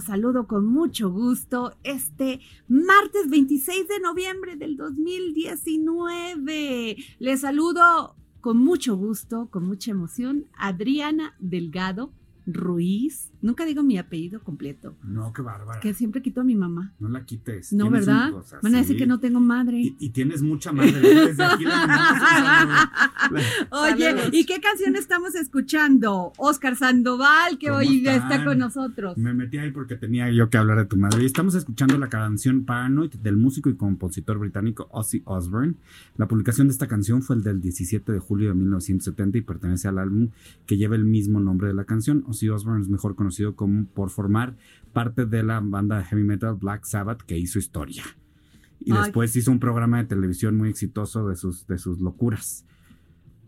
Saludo con mucho gusto este martes 26 de noviembre del 2019. Les saludo con mucho gusto, con mucha emoción, Adriana Delgado Ruiz. Nunca digo mi apellido completo, No, qué bárbara. que siempre quito a mi mamá. No la quites. No, ¿verdad? Van a decir que no tengo madre. Y, y tienes mucha madre. Desde aquí. Oye. ¿y qué canción estamos escuchando? Oscar Sandoval, que ¿Cómo hoy están? está con nosotros. Me metí ahí porque tenía yo que hablar de tu madre. Y estamos escuchando la canción Paranoid del músico y compositor británico Ozzy Osbourne. La publicación de esta canción fue el del 17 de julio de 1970 y pertenece al álbum que lleva el mismo nombre de la canción. Ozzy Osbourne es mejor conocido como por formar parte de la banda de heavy metal Black Sabbath que hizo historia. Y Ay. después hizo un programa de televisión muy exitoso de sus, de sus locuras.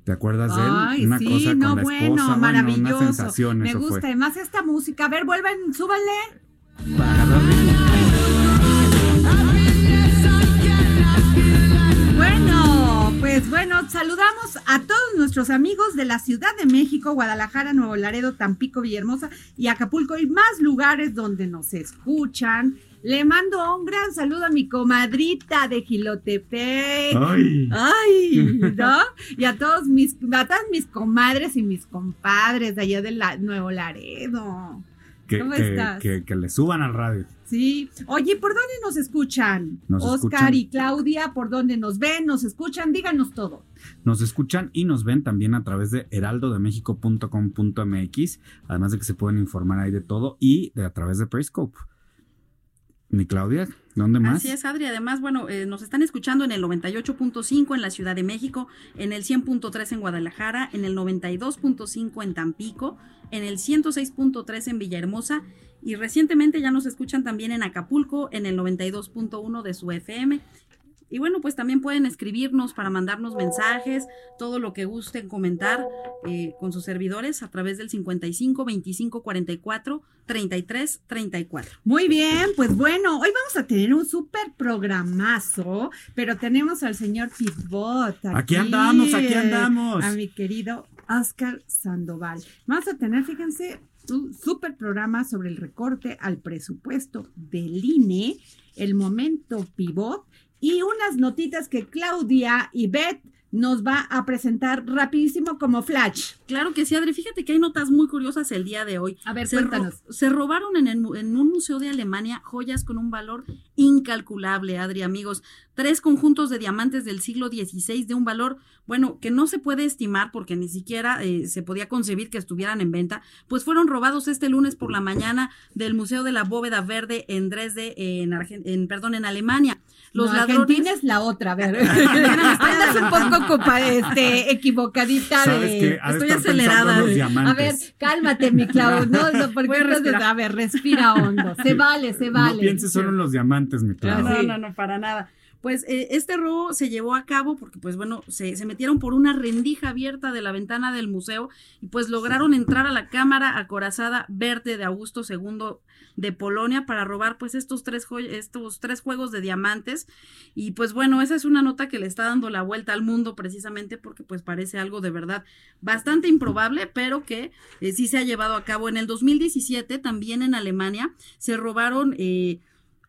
¿Te acuerdas de él? Ay, una sí, cosa con no, la bueno, esposa, bueno, maravilloso. una sensación, Me eso gusta fue. además esta música. A ver, vuelvan, súbanle. Para pues bueno, saludamos a todos nuestros amigos de la Ciudad de México, Guadalajara, Nuevo Laredo, Tampico, Villahermosa y Acapulco y más lugares donde nos escuchan. Le mando un gran saludo a mi comadrita de Gilotepec. Ay. Ay, ¿no? Y a todos mis, a todas mis comadres y mis compadres de allá de la, Nuevo Laredo. Que, ¿Cómo que- estás? que- que le suban al radio. Sí. Oye, ¿por dónde nos escuchan? Nos Oscar escuchan. y Claudia, ¿por dónde nos ven? ¿Nos escuchan? Díganos todo. Nos escuchan y nos ven también a través de heraldodemexico.com.mx, además de que se pueden informar ahí de todo y de, a través de Periscope. Mi Claudia, ¿dónde más? Así es, Adri. Además, bueno, eh, nos están escuchando en el 98.5 en la Ciudad de México, en el 100.3 en Guadalajara, en el 92.5 en Tampico, en el 106.3 en Villahermosa y recientemente ya nos escuchan también en Acapulco, en el 92.1 de su FM. Y bueno, pues también pueden escribirnos para mandarnos mensajes, todo lo que gusten comentar eh, con sus servidores a través del 55 25 44 33 34. Muy bien, pues bueno, hoy vamos a tener un súper programazo, pero tenemos al señor Pivot. Aquí andamos, aquí andamos. A mi querido Oscar Sandoval. Vamos a tener, fíjense, un súper programa sobre el recorte al presupuesto del INE, el momento Pivot y unas notitas que Claudia y Beth nos va a presentar rapidísimo como Flash. Claro que sí, Adri. Fíjate que hay notas muy curiosas el día de hoy. A ver, se, cuéntanos. se robaron en, el, en, un museo de Alemania joyas con un valor incalculable, Adri, amigos. Tres conjuntos de diamantes del siglo XVI de un valor, bueno, que no se puede estimar porque ni siquiera eh, se podía concebir que estuvieran en venta, pues fueron robados este lunes por la mañana del Museo de la Bóveda Verde en Dresde, en, en perdón, en Alemania. Los no, Argentina es la otra, a ver. Andas un poco copa, este, equivocadita de. Estoy acelerada. A ver, cálmate, mi Clau. No, no, porque entonces, a ver, respira hondo. Se vale, se vale. No pienses solo en los diamantes, mi Clau. No, no, no, para nada. Pues eh, este robo se llevó a cabo porque, pues bueno, se, se, metieron por una rendija abierta de la ventana del museo y pues lograron entrar a la cámara acorazada verde de Augusto II de Polonia para robar pues estos tres, estos tres juegos de diamantes. Y pues bueno, esa es una nota que le está dando la vuelta al mundo precisamente porque pues parece algo de verdad bastante improbable, pero que eh, sí se ha llevado a cabo. En el 2017 también en Alemania se robaron... Eh,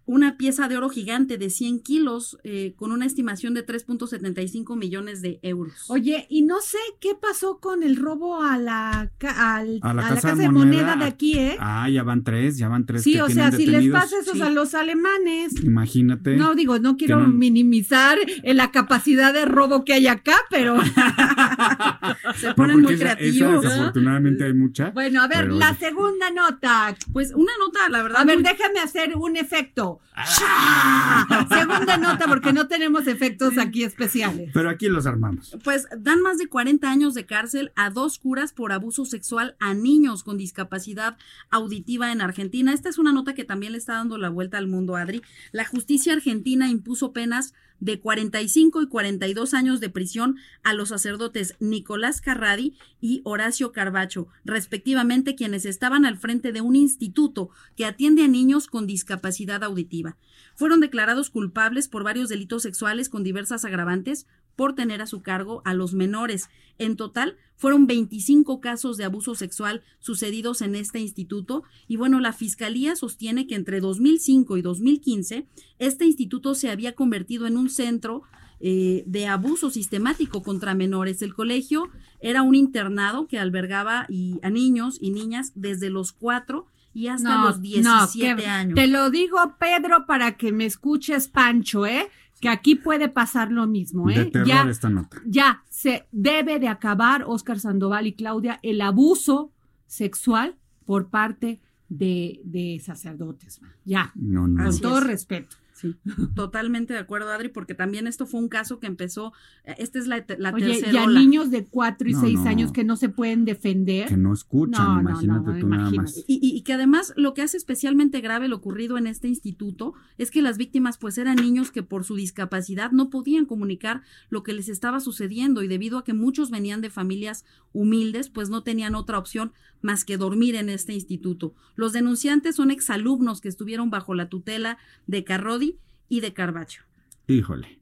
una pieza de oro gigante de 100 kilos eh, con una estimación de 3.75 millones de euros. Oye, y no sé qué pasó con el robo a la, a la, casa, de moneda, de aquí, ¿eh? Ah, ya van tres, ya van tres. Sí, o sea, si les pasa eso a los alemanes. Imagínate. No, digo, no quiero minimizar la capacidad de robo que hay acá, pero. Se ponen muy creativos. desafortunadamente hay mucha. Bueno, a ver, la segunda nota. Pues una nota, la verdad. A ver, déjame hacer un efecto. ¡Ah! Segunda nota, porque no tenemos efectos aquí especiales. Pero aquí los armamos. Pues dan más de 40 años de cárcel a dos curas por abuso sexual a niños con discapacidad auditiva en Argentina. Esta es una nota que también le está dando la vuelta al mundo, Adri. La justicia argentina impuso penas de 45 y 42 años de prisión a los sacerdotes Nicolás Carradi y Horacio Carbacho, respectivamente quienes estaban al frente de un instituto que atiende a niños con discapacidad auditiva. Fueron declarados culpables por varios delitos sexuales con diversas agravantes por tener a su cargo a los menores. En total, fueron 25 casos de abuso sexual sucedidos en este instituto y bueno, la Fiscalía sostiene que entre 2005 y 2015 este instituto se había convertido en un centro eh, de abuso sistemático contra menores. El colegio era un internado que albergaba y, a niños y niñas desde los 4 y hasta los 17 años. Te lo digo, Pedro, para que me escuches, Pancho, ¿eh? Que aquí puede pasar lo mismo, ¿eh? ya, esta nota. ya se debe de acabar, Oscar Sandoval y Claudia, el abuso sexual por parte de, de sacerdotes. Ya, no, no. con todo respeto. Sí, totalmente de acuerdo, Adri, porque también esto fue un caso que empezó, eh, esta es la, la Oye, tercera y a niños de cuatro y seis años que no se pueden defender. Que no escuchan, imagínate tú nada más. Y, y, que además lo que hace especialmente grave lo ocurrido en este instituto es que las víctimas pues eran niños que por su discapacidad no podían comunicar lo que les estaba sucediendo y debido a que muchos venían de familias humildes pues no tenían otra opción más que dormir en este instituto. Los denunciantes son exalumnos que estuvieron bajo la tutela de Carrodi y de Carbacho. Híjole.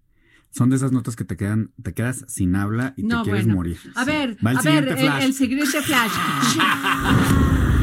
Son de esas notas que te quedan, te quedas sin habla y te quieres morir. A ver, a ver, el, el, siguiente flash.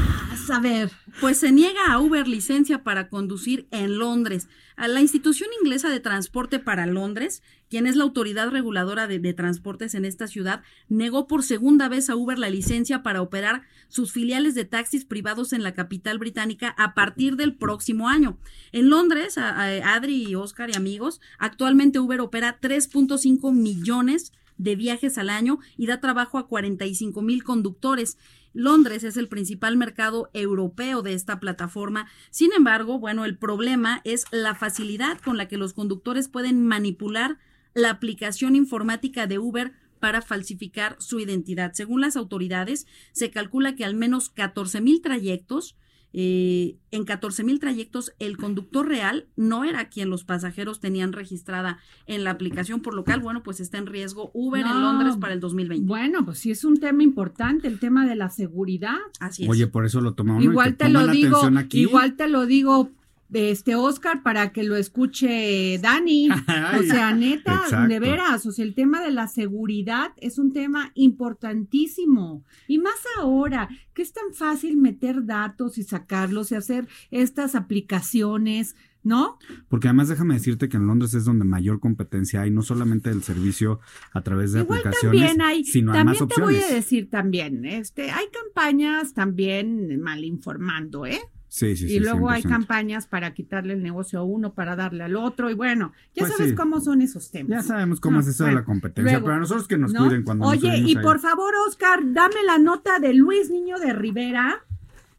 a ver. Pues se niega a Uber licencia para conducir en Londres. A la institución inglesa de transporte para Londres, quien es la autoridad reguladora de, transportes en esta ciudad, negó por segunda vez a Uber la licencia para operar sus filiales de taxis privados en la capital británica a partir del próximo año. En Londres, Adri y Oscar y amigos, actualmente Uber opera 3.5 millones de viajes al año y da trabajo a 45 mil conductores. Londres es el principal mercado europeo de esta plataforma. Sin embargo, bueno, el problema es la facilidad con la que los conductores pueden manipular la aplicación informática de Uber para falsificar su identidad. Según las autoridades, se calcula que al menos 14 mil trayectos eh, en 14 mil trayectos, el conductor real no era quien los pasajeros tenían registrada en la aplicación, por lo cual, bueno, pues está en riesgo Uber no, en Londres para el 2020. Bueno, pues sí es un tema importante, el tema de la seguridad. Así es. Oye, por eso lo tomamos. Igual te, te lo digo, igual te lo digo este Oscar para que lo escuche Dani. o sea, neta, Exacto. de veras, o sea, el tema de la seguridad es un tema importantísimo. Y más ahora, que es tan fácil meter datos y sacarlos y hacer estas aplicaciones ¿no? Porque además déjame decirte que en Londres es donde mayor competencia hay, no solamente del servicio a través de Igual aplicaciones, también hay, sino también además te voy opciones. a decir también, este, hay campañas también mal informando, ¿eh? Sí, sí, sí. y luego hay 100%. campañas para quitarle el negocio a uno, para darle al otro, y bueno, ya Pues sabes cómo son esos temas. Ya sabemos cómo No, es eso de la competencia, luego, pero a nosotros que nos ¿no? cuiden cuando Oye, y ahí. por favor, Oscar, dame la nota de Luis Niño de Rivera.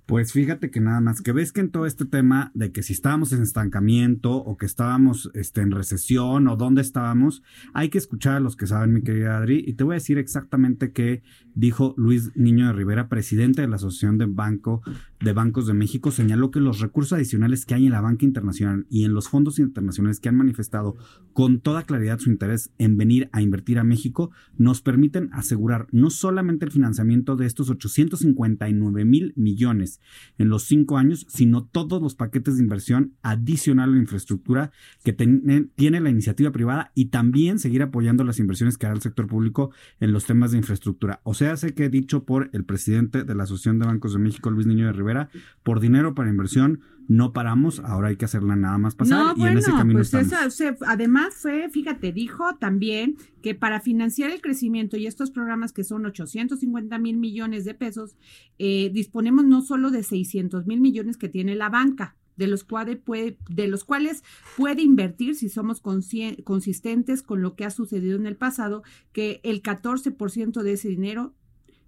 Pues fíjate que nada más, que ves que en todo este tema de que si estábamos en estancamiento o que estábamos este, en recesión o dónde estábamos, hay que escuchar a los que saben, mi querida Adri, y te voy a decir exactamente qué dijo Luis Niño de Rivera, presidente de la Asociación de, Banco, de Bancos de México, señaló que los recursos adicionales que hay en la banca internacional y en los fondos internacionales que han manifestado con toda claridad su interés en venir a invertir a México, nos permiten asegurar no solamente el financiamiento de estos 859 mil millones en los cinco años, sino todos los paquetes de inversión adicional a la infraestructura que tiene la iniciativa privada y también seguir apoyando las inversiones que hará el sector público en los temas de infraestructura. O sea, sé que dicho por el presidente de la Asociación de Bancos de México, Luis Niño de Rivera, por dinero para inversión no paramos, ahora hay que hacerla nada más pasar no, y bueno, en ese camino pues estamos. esa- o sea, además fue, fíjate, dijo también que para financiar el crecimiento y estos programas que son 850 mil millones de pesos, eh, disponemos no solo de 600 mil millones que tiene la banca, de los, cuales puede, de los cuales puede invertir si somos consistentes con lo que ha sucedido en el pasado, que el 14% de ese dinero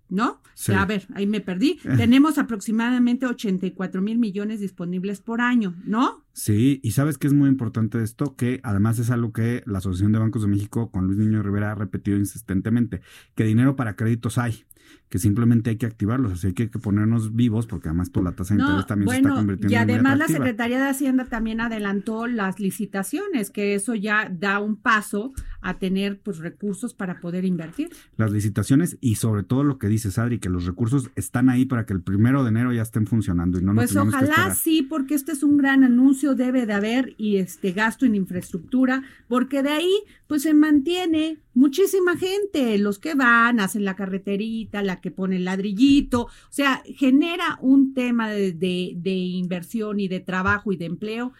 ¿no? Sí. A ver, ahí me perdí. Tenemos aproximadamente 84 mil millones disponibles por año, ¿no? Sí, y sabes que es muy importante esto, que además es algo que la Asociación de Bancos de México con Luis Niño Rivera ha repetido insistentemente, que dinero para créditos hay, que simplemente hay que activarlos, así que hay que ponernos vivos, porque además por la tasa de No, interés también se está convirtiendo y en muy además la. Secretaría de Hacienda también adelantó las licitaciones, que eso ya da un paso a tener pues recursos para poder invertir. Las licitaciones y sobre todo lo que dices, Adri, que los recursos están ahí para que el primero de enero ya estén funcionando y no nos Pues ojalá sí, porque este es un gran anuncio, debe de haber y este gasto en infraestructura, porque de ahí pues se mantiene muchísima gente, los que van, hacen la carreterita, la que pone el ladrillito, o sea, genera un tema de, de- de inversión y de trabajo y de empleo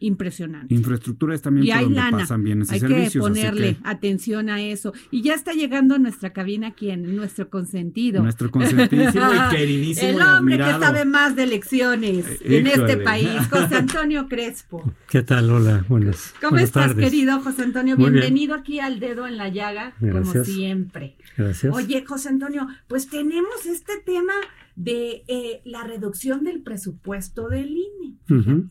impresionante. Infraestructura es también Y por hay donde lana. pasan bienes y Hay que servicios. ponerle que atención a eso. Y ya está llegando a nuestra cabina quien, nuestro consentido. nuestro consentísimo y queridísimo El y hombre que sabe más de elecciones Eh, en este país, José Antonio Crespo. ¿Qué tal? Hola, buenas. ¿Cómo buenas estás, tardes. querido José Antonio? Muy bien. Bienvenido aquí al dedo en la llaga, como Gracias. siempre. Gracias. Oye, José Antonio, pues tenemos este tema de eh, la reducción del presupuesto del INE. Ujú.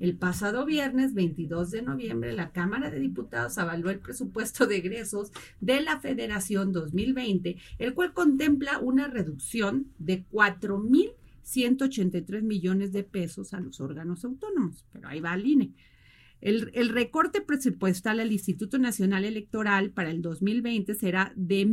El pasado viernes 22 de noviembre, la Cámara de Diputados avaló el presupuesto de egresos de la Federación 2020, el cual contempla una reducción de 4.183 millones de pesos a los órganos autónomos. Pero ahí va el INE. El, el recorte presupuestal al Instituto Nacional Electoral para el 2020 será de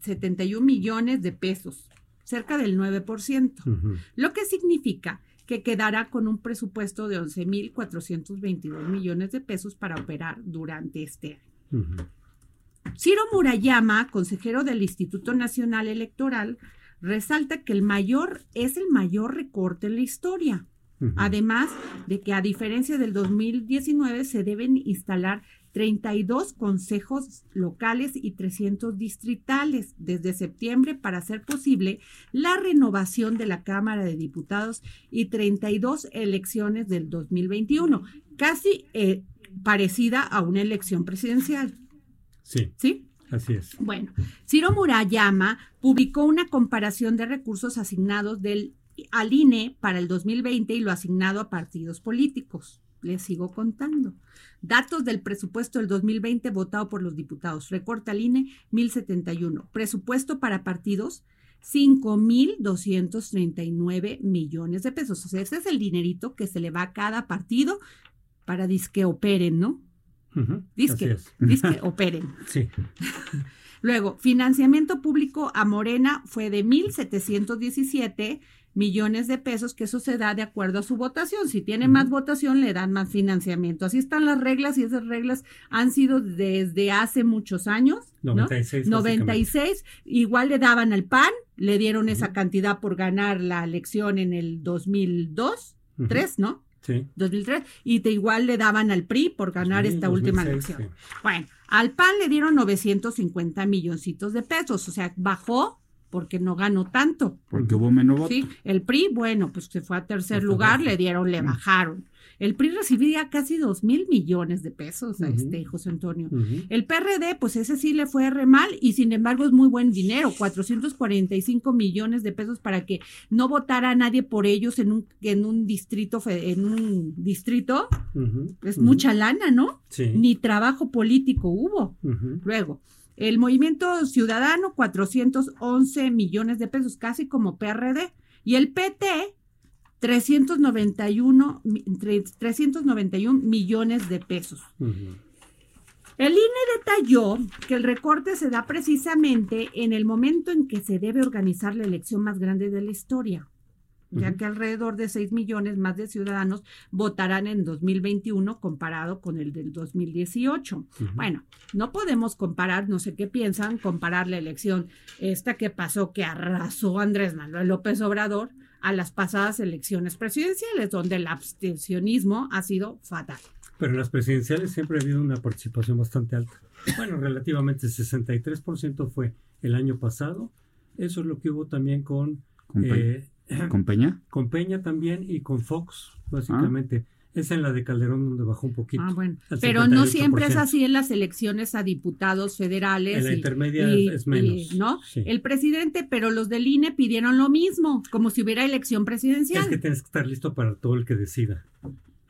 1.071 millones de pesos, cerca del 9% Ujú. lo que significa que quedará con un presupuesto de 11.422 millones de pesos para operar durante este año. Ciro Murayama, consejero del Instituto Nacional Electoral, resalta que el mayor es el mayor recorte en la historia. Además de que a diferencia del 2019 se deben instalar 32 consejos locales y 300 distritales desde septiembre para hacer posible la renovación de la Cámara de Diputados y 32 elecciones del 2021, casi eh, parecida a una elección presidencial. Sí, ¿Sí? así es. Bueno, Ciro Murayama publicó una comparación de recursos asignados del, al INE para el 2020 y lo asignado a partidos políticos. Les sigo contando. Datos del presupuesto del 2020 votado por los diputados. Recorta al INE 1071. Presupuesto para partidos 5.239 millones de pesos. O sea, ese es el dinerito que se le va a cada partido para disque operen, ¿no? Disque, disque operen. Sí. Luego, financiamiento público a Morena fue de 1.717 millones de pesos, que eso se da de acuerdo a su votación. Si tiene más votación, le dan más financiamiento. Así están las reglas y esas reglas han sido desde hace muchos años. ¿no? 96. 96, igual le daban al PAN, le dieron esa cantidad por ganar la elección en el 2002, 2003, ¿no? Sí. 2003, y te igual le daban al PRI por ganar Sí, esta última 2006, elección. sí. Bueno, al PAN le dieron 950 milloncitos de pesos, o sea, bajó porque no ganó tanto. Porque hubo menos votos. Sí, el PRI, bueno, pues se fue a tercer lugar, le dieron, le bajaron. El PRI recibía casi dos mil millones de pesos a este José Antonio. El PRD, pues ese sí le fue re mal y sin embargo es muy buen dinero, 445 millones de pesos para que no votara nadie por ellos en un, en un distrito, en un distrito, es mucha lana, ¿no? Sí. Ni trabajo político hubo. Luego, el movimiento ciudadano, 411 millones de pesos, casi como PRD. Y el PT, 391, mi- tre- 391 millones de pesos. El INE detalló que el recorte se da precisamente en el momento en que se debe organizar la elección más grande de la historia, ya que alrededor de 6 millones más de ciudadanos votarán en 2021 comparado con el del 2018. Ujú. Bueno, no podemos comparar, no sé qué piensan, comparar la elección esta que pasó, que arrasó Andrés Manuel López Obrador, a las pasadas elecciones presidenciales, donde el abstencionismo ha sido fatal. Pero en las presidenciales siempre ha habido una participación bastante alta. Bueno, relativamente 63% fue el año pasado. Eso es lo que hubo también con, ¿Con, Pe- eh, con Peña? con Peña también y con Fox, básicamente. Es en la de Calderón donde bajó un poquito. Ah, bueno. Pero no 58%. siempre es así en las elecciones a diputados federales. En la y- intermedia y- es menos. y, ¿No? Sí. El presidente, pero los del INE pidieron lo mismo, como si hubiera elección presidencial. Es que tienes que estar listo para todo el que decida.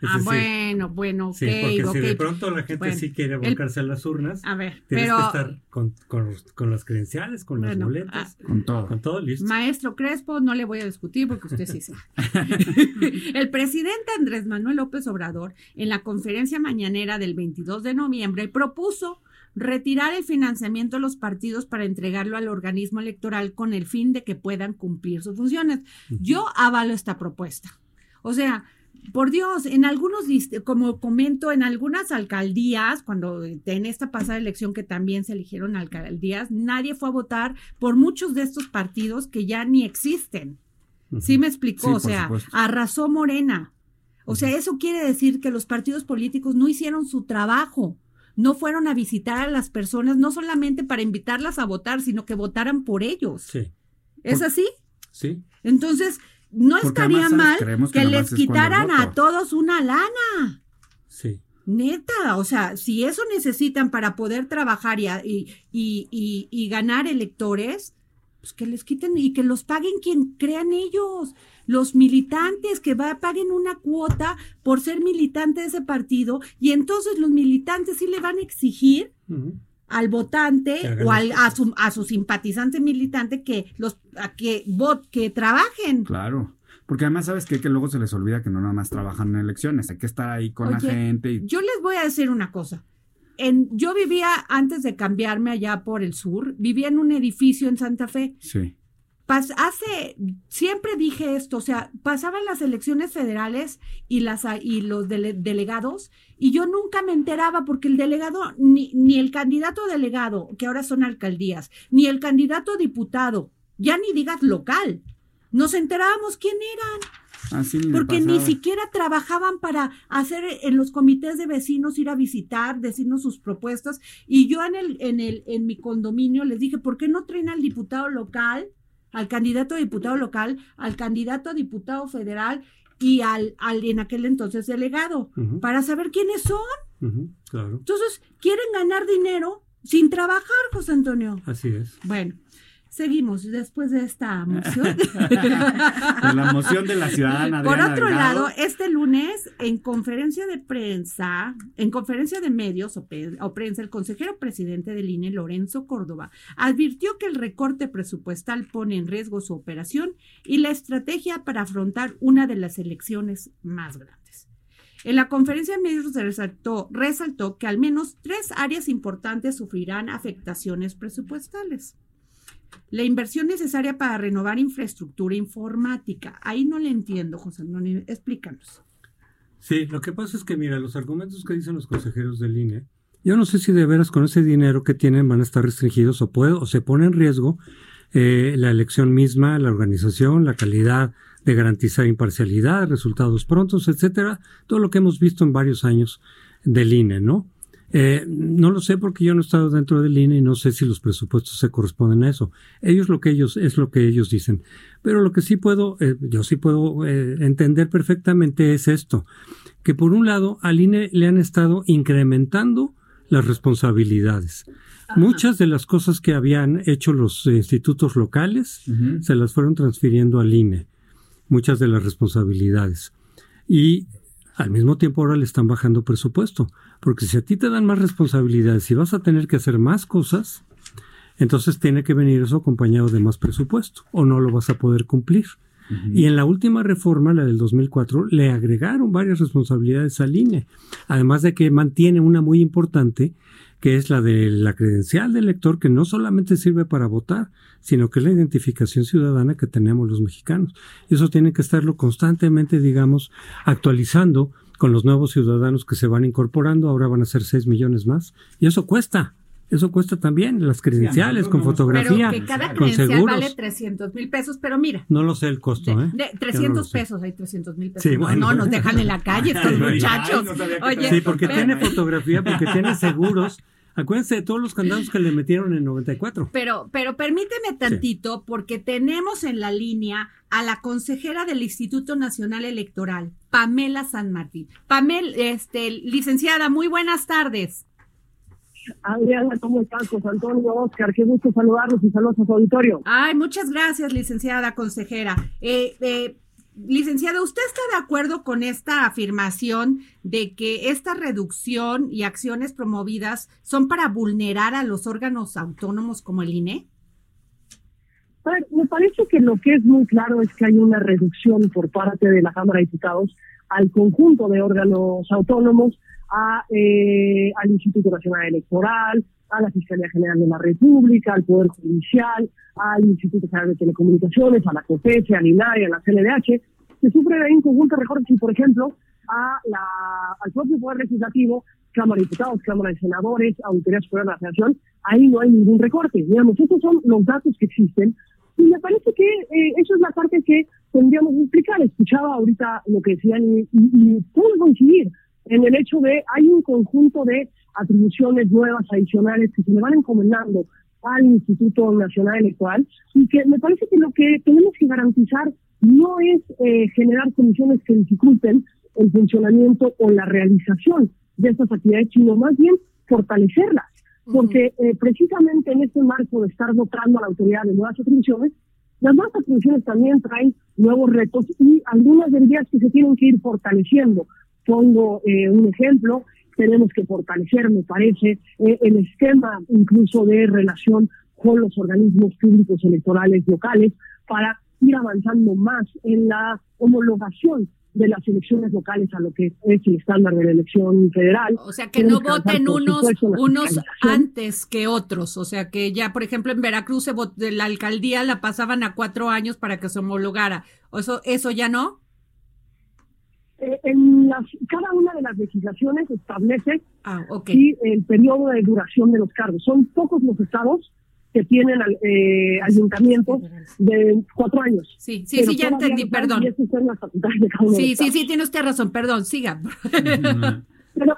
Es ah, decir, bueno, bueno, ok, Sí, porque si de pronto la gente Bueno, sí quiere el- volcarse a las urnas, A ver, tienes pero que estar con, con, con las credenciales, con las Bueno, boletas, Con todo. con todo listo. Maestro Crespo, no le voy a discutir porque usted sí sabe. el presidente Andrés Manuel López Obrador, en la conferencia mañanera del 22 de noviembre, propuso retirar el financiamiento de los partidos para entregarlo al organismo electoral con el fin de que puedan cumplir sus funciones. Yo avalo esta propuesta. O sea, por Dios, en algunos, como comento, en algunas alcaldías, cuando en esta pasada elección que también se eligieron alcaldías, nadie fue a votar por muchos de estos partidos que ya ni existen. Sí me explicó, Sí, o sea, supuesto. arrasó Morena. O sea, eso quiere decir que los partidos políticos no hicieron su trabajo, no fueron a visitar a las personas, no solamente para invitarlas a votar, sino que votaran por ellos. Sí, ¿Es Por- así? sí. Entonces, no Porque estaría mal que les quitaran a todos una lana. Sí. Neta, o sea, si eso necesitan para poder trabajar y, a- y, y- y- y ganar electores, pues que les quiten y que los paguen quien crean ellos. Los militantes que va, paguen una cuota por ser militante de ese partido y entonces los militantes sí le van a exigir. Al votante o al, a, su, a su simpatizante militante que los a que vot, que trabajen. Claro. Porque además, ¿sabes qué? Que luego se les olvida que no nada más trabajan en elecciones. Hay que estar ahí con la gente. Y... Yo les voy a decir una cosa. En, yo vivía, antes de cambiarme allá por el sur, vivía en un edificio en Santa Fe. Sí. Pas- hace, siempre dije esto, o sea, pasaban las elecciones federales y, las, y los dele- delegados, y yo nunca me enteraba porque el delegado, ni, ni el candidato delegado, que ahora son alcaldías, ni el candidato diputado, ya ni digas local, nos enterábamos quién eran. Así Porque ni siquiera trabajaban para hacer en los comités de vecinos ir a visitar, decirnos sus propuestas. Y yo en el, en el, en mi condominio les dije, ¿por qué no traen al diputado local, al candidato a diputado local, al candidato a diputado federal y al, al en aquel entonces delegado? Para saber quiénes son. Claro, Entonces, quieren ganar dinero sin trabajar, José Antonio. así es. Bueno, seguimos después de esta moción. La moción de la ciudadana. Por Adriana otro Delgado. lado, este lunes, en conferencia de prensa, en conferencia de medios o, prensa, el consejero presidente del INE, Lorenzo Córdoba, advirtió que el recorte presupuestal pone en riesgo su operación y la estrategia para afrontar una de las elecciones más grandes. En la conferencia de medios se resaltó, resaltó que al menos tres áreas importantes sufrirán afectaciones presupuestales. La inversión necesaria para renovar infraestructura informática. Ahí no le entiendo, José Antonio. Explícanos. Sí, lo que pasa es que, mira, los argumentos que dicen los consejeros del INE, yo no sé si de veras con ese dinero que tienen van a estar restringidos o, puede, o se pone en riesgo eh, la elección misma, la organización, la calidad de garantizar imparcialidad, resultados prontos, etcétera, todo lo que hemos visto en varios años del INE, ¿no? Eh, no lo sé porque yo no he estado dentro del INE y no sé si los presupuestos se corresponden a eso. Ellos lo que ellos es lo que ellos dicen. Pero lo que sí puedo, eh, yo sí puedo eh, entender perfectamente es esto, que por un lado al INE le han estado incrementando las responsabilidades. Muchas de las cosas que habían hecho los institutos locales se las fueron transfiriendo al INE, muchas de las responsabilidades. Y al mismo tiempo ahora le están bajando presupuesto, porque si a ti te dan más responsabilidades y vas a tener que hacer más cosas, entonces tiene que venir eso acompañado de más presupuesto o no lo vas a poder cumplir. Y en la última reforma, la del 2004, le agregaron varias responsabilidades al INE, además de que mantiene una muy importante, que es la de la credencial del elector, que no solamente sirve para votar, sino que es la identificación ciudadana que tenemos los mexicanos. Eso tiene que estarlo constantemente, digamos, actualizando con los nuevos ciudadanos que se van incorporando. Ahora van a ser 6 millones más. Y eso cuesta. Eso cuesta también, las credenciales con fotografía. Pero que cada credencial vale 300 mil pesos, pero mira. No lo sé el costo, ¿eh? De 300 pesos, hay 300 mil pesos. Sí, bueno. no, nos dejan en la calle estos muchachos. Oye, sí, porque tiene fotografía, porque tiene seguros. Acuérdense de todos los candados que le metieron en 94. Pero, pero permíteme tantito, porque tenemos en la línea a la consejera del Instituto Nacional Electoral, Pamela San Martín. Pamela, este, licenciada, muy buenas tardes. Adriana, ¿cómo estás? José Antonio, Oscar, qué gusto saludarlos y saludos a su auditorio. Ay, muchas gracias, licenciada consejera. Eh, eh, licenciada, ¿usted está de acuerdo con esta afirmación de que esta reducción y acciones promovidas son para vulnerar a los órganos autónomos como el INE? A ver, me parece que lo que es muy claro es que hay una reducción por parte de la Cámara de Diputados al conjunto de órganos autónomos a, eh, al Instituto Nacional Electoral, a la Fiscalía General de la República, al Poder Judicial, al Instituto Federal de Telecomunicaciones, a la COFESE, al INAI, a la CNDH, que sufren ahí un conjunto de recortes por ejemplo, a la, al propio Poder Legislativo, Cámara de Diputados, Cámara de Senadores, Auditoría Superior de la Federación, ahí no hay ningún recorte. Digamos, estos son los datos que existen y me parece que eh, eso es la parte que tendríamos que explicar. Escuchaba ahorita lo que decían y, y, y puedo coincidir en el hecho de hay un conjunto de atribuciones nuevas, adicionales, que se le van encomendando al Instituto Nacional Electoral y que me parece que lo que tenemos que garantizar no es eh, generar condiciones que dificulten el funcionamiento o la realización de estas actividades, sino más bien fortalecerlas. Porque eh, precisamente en este marco de estar dotando a la autoridad de nuevas atribuciones, las nuevas atribuciones también traen nuevos retos y algunas de ellas que se tienen que ir fortaleciendo. Pongo eh, un ejemplo, tenemos que fortalecer, me parece, eh, el esquema incluso de relación con los organismos públicos electorales locales para ir avanzando más en la homologación de las elecciones locales a lo que es el estándar de la elección federal. O sea, que no voten unos, unos antes que otros. O sea, que ya, por ejemplo, en Veracruz se la alcaldía la pasaban a cuatro años para que se homologara. ¿Eso, eso ya no? Eh, en las, cada una de las legislaciones establece ah, el periodo de duración de los cargos. Son pocos los estados que tienen eh, ayuntamientos de cuatro años. Sí, sí, sí, ya entendí, perdón. Sí, sí, sí, tiene usted razón, perdón, siga. Pero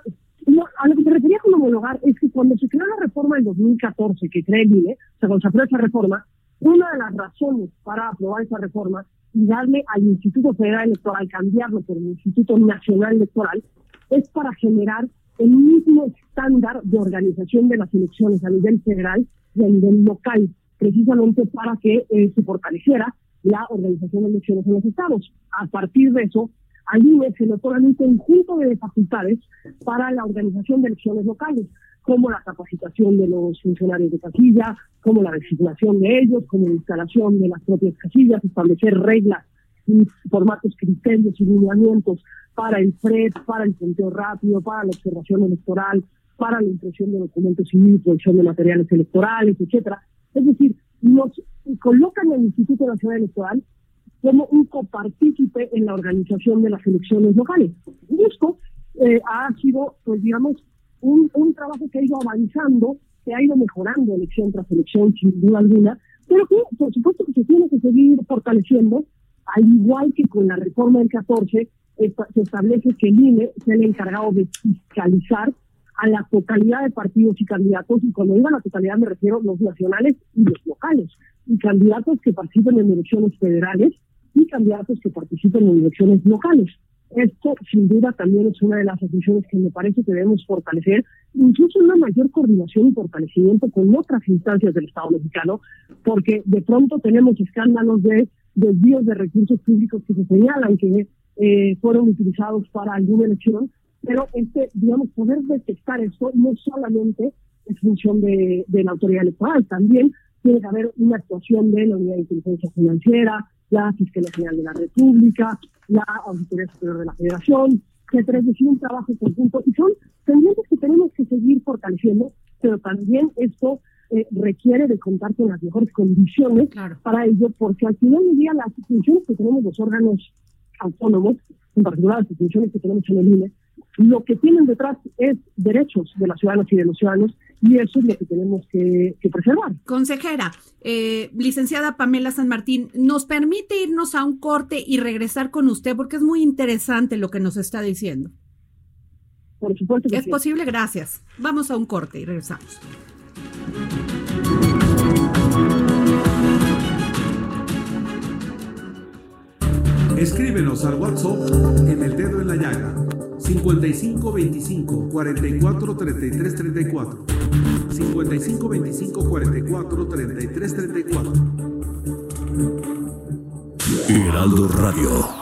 a lo que se refería con homologar es que cuando se creó la reforma del 2014, que cree el INE, o sea, cuando se aprueba esa reforma, una de las razones para aprobar esa reforma y darle al Instituto Federal Electoral, cambiarlo por el Instituto Nacional Electoral, es para generar el mismo estándar de organización de las elecciones a nivel federal y a nivel local, precisamente para que eh, se fortaleciera la organización de elecciones en los estados. A partir de eso, al INE se le otorgan un conjunto de facultades para la organización de elecciones locales, como la capacitación de los funcionarios de casilla, como la designación de ellos, como la instalación de las propias casillas, establecer reglas formatos, criterios y lineamientos para el FRED, para el conteo rápido, para la observación electoral, para la impresión de documentos civiles, producción de materiales electorales, etcétera. Es decir, nos colocan el Instituto Nacional Electoral como un copartícipe en la organización de las elecciones locales. Y esto eh, ha sido, pues digamos, un, un trabajo que ha ido avanzando, que ha ido mejorando elección tras elección, sin duda alguna, pero que por supuesto que se tiene que seguir fortaleciendo Al igual que con la reforma del 14, se establece que el INE sea el encargado de fiscalizar a la totalidad de partidos y candidatos, y cuando digo a la totalidad me refiero a los nacionales y los locales, y candidatos que participen en elecciones federales y candidatos que participen en elecciones locales. Esto, sin duda, también es una de las asunciones que me parece que debemos fortalecer, incluso una mayor coordinación y fortalecimiento con otras instancias del Estado mexicano, porque de pronto tenemos escándalos de desvíos de recursos públicos que se señalan que eh, fueron utilizados para alguna elección, pero este, digamos, poder detectar esto no solamente es función de, de la autoridad electoral, también tiene que haber una actuación de la Unidad de Inteligencia Financiera, la Fiscalía General de la República, la Auditoría Superior de la Federación, etcétera. Es decir, un trabajo conjunto. Y son pendientes que tenemos que seguir fortaleciendo, pero también esto eh, requiere de contar con las mejores condiciones para ello, porque al final del día las funciones que tenemos los órganos autónomos, en particular las funciones que tenemos en el INE, lo que tienen detrás es derechos de las ciudadanas y de los ciudadanos y eso es lo que tenemos que, preservar. Consejera, eh, licenciada Pamela San Martín, ¿nos permite irnos a un corte y regresar con usted? Porque es muy interesante lo que nos está diciendo. Por supuesto Es posible, gracias. Vamos a un corte y regresamos. Escríbenos al WhatsApp en el dedo en la llaga 55 25 44 33 34 55 25 44 33 34 Heraldo Radio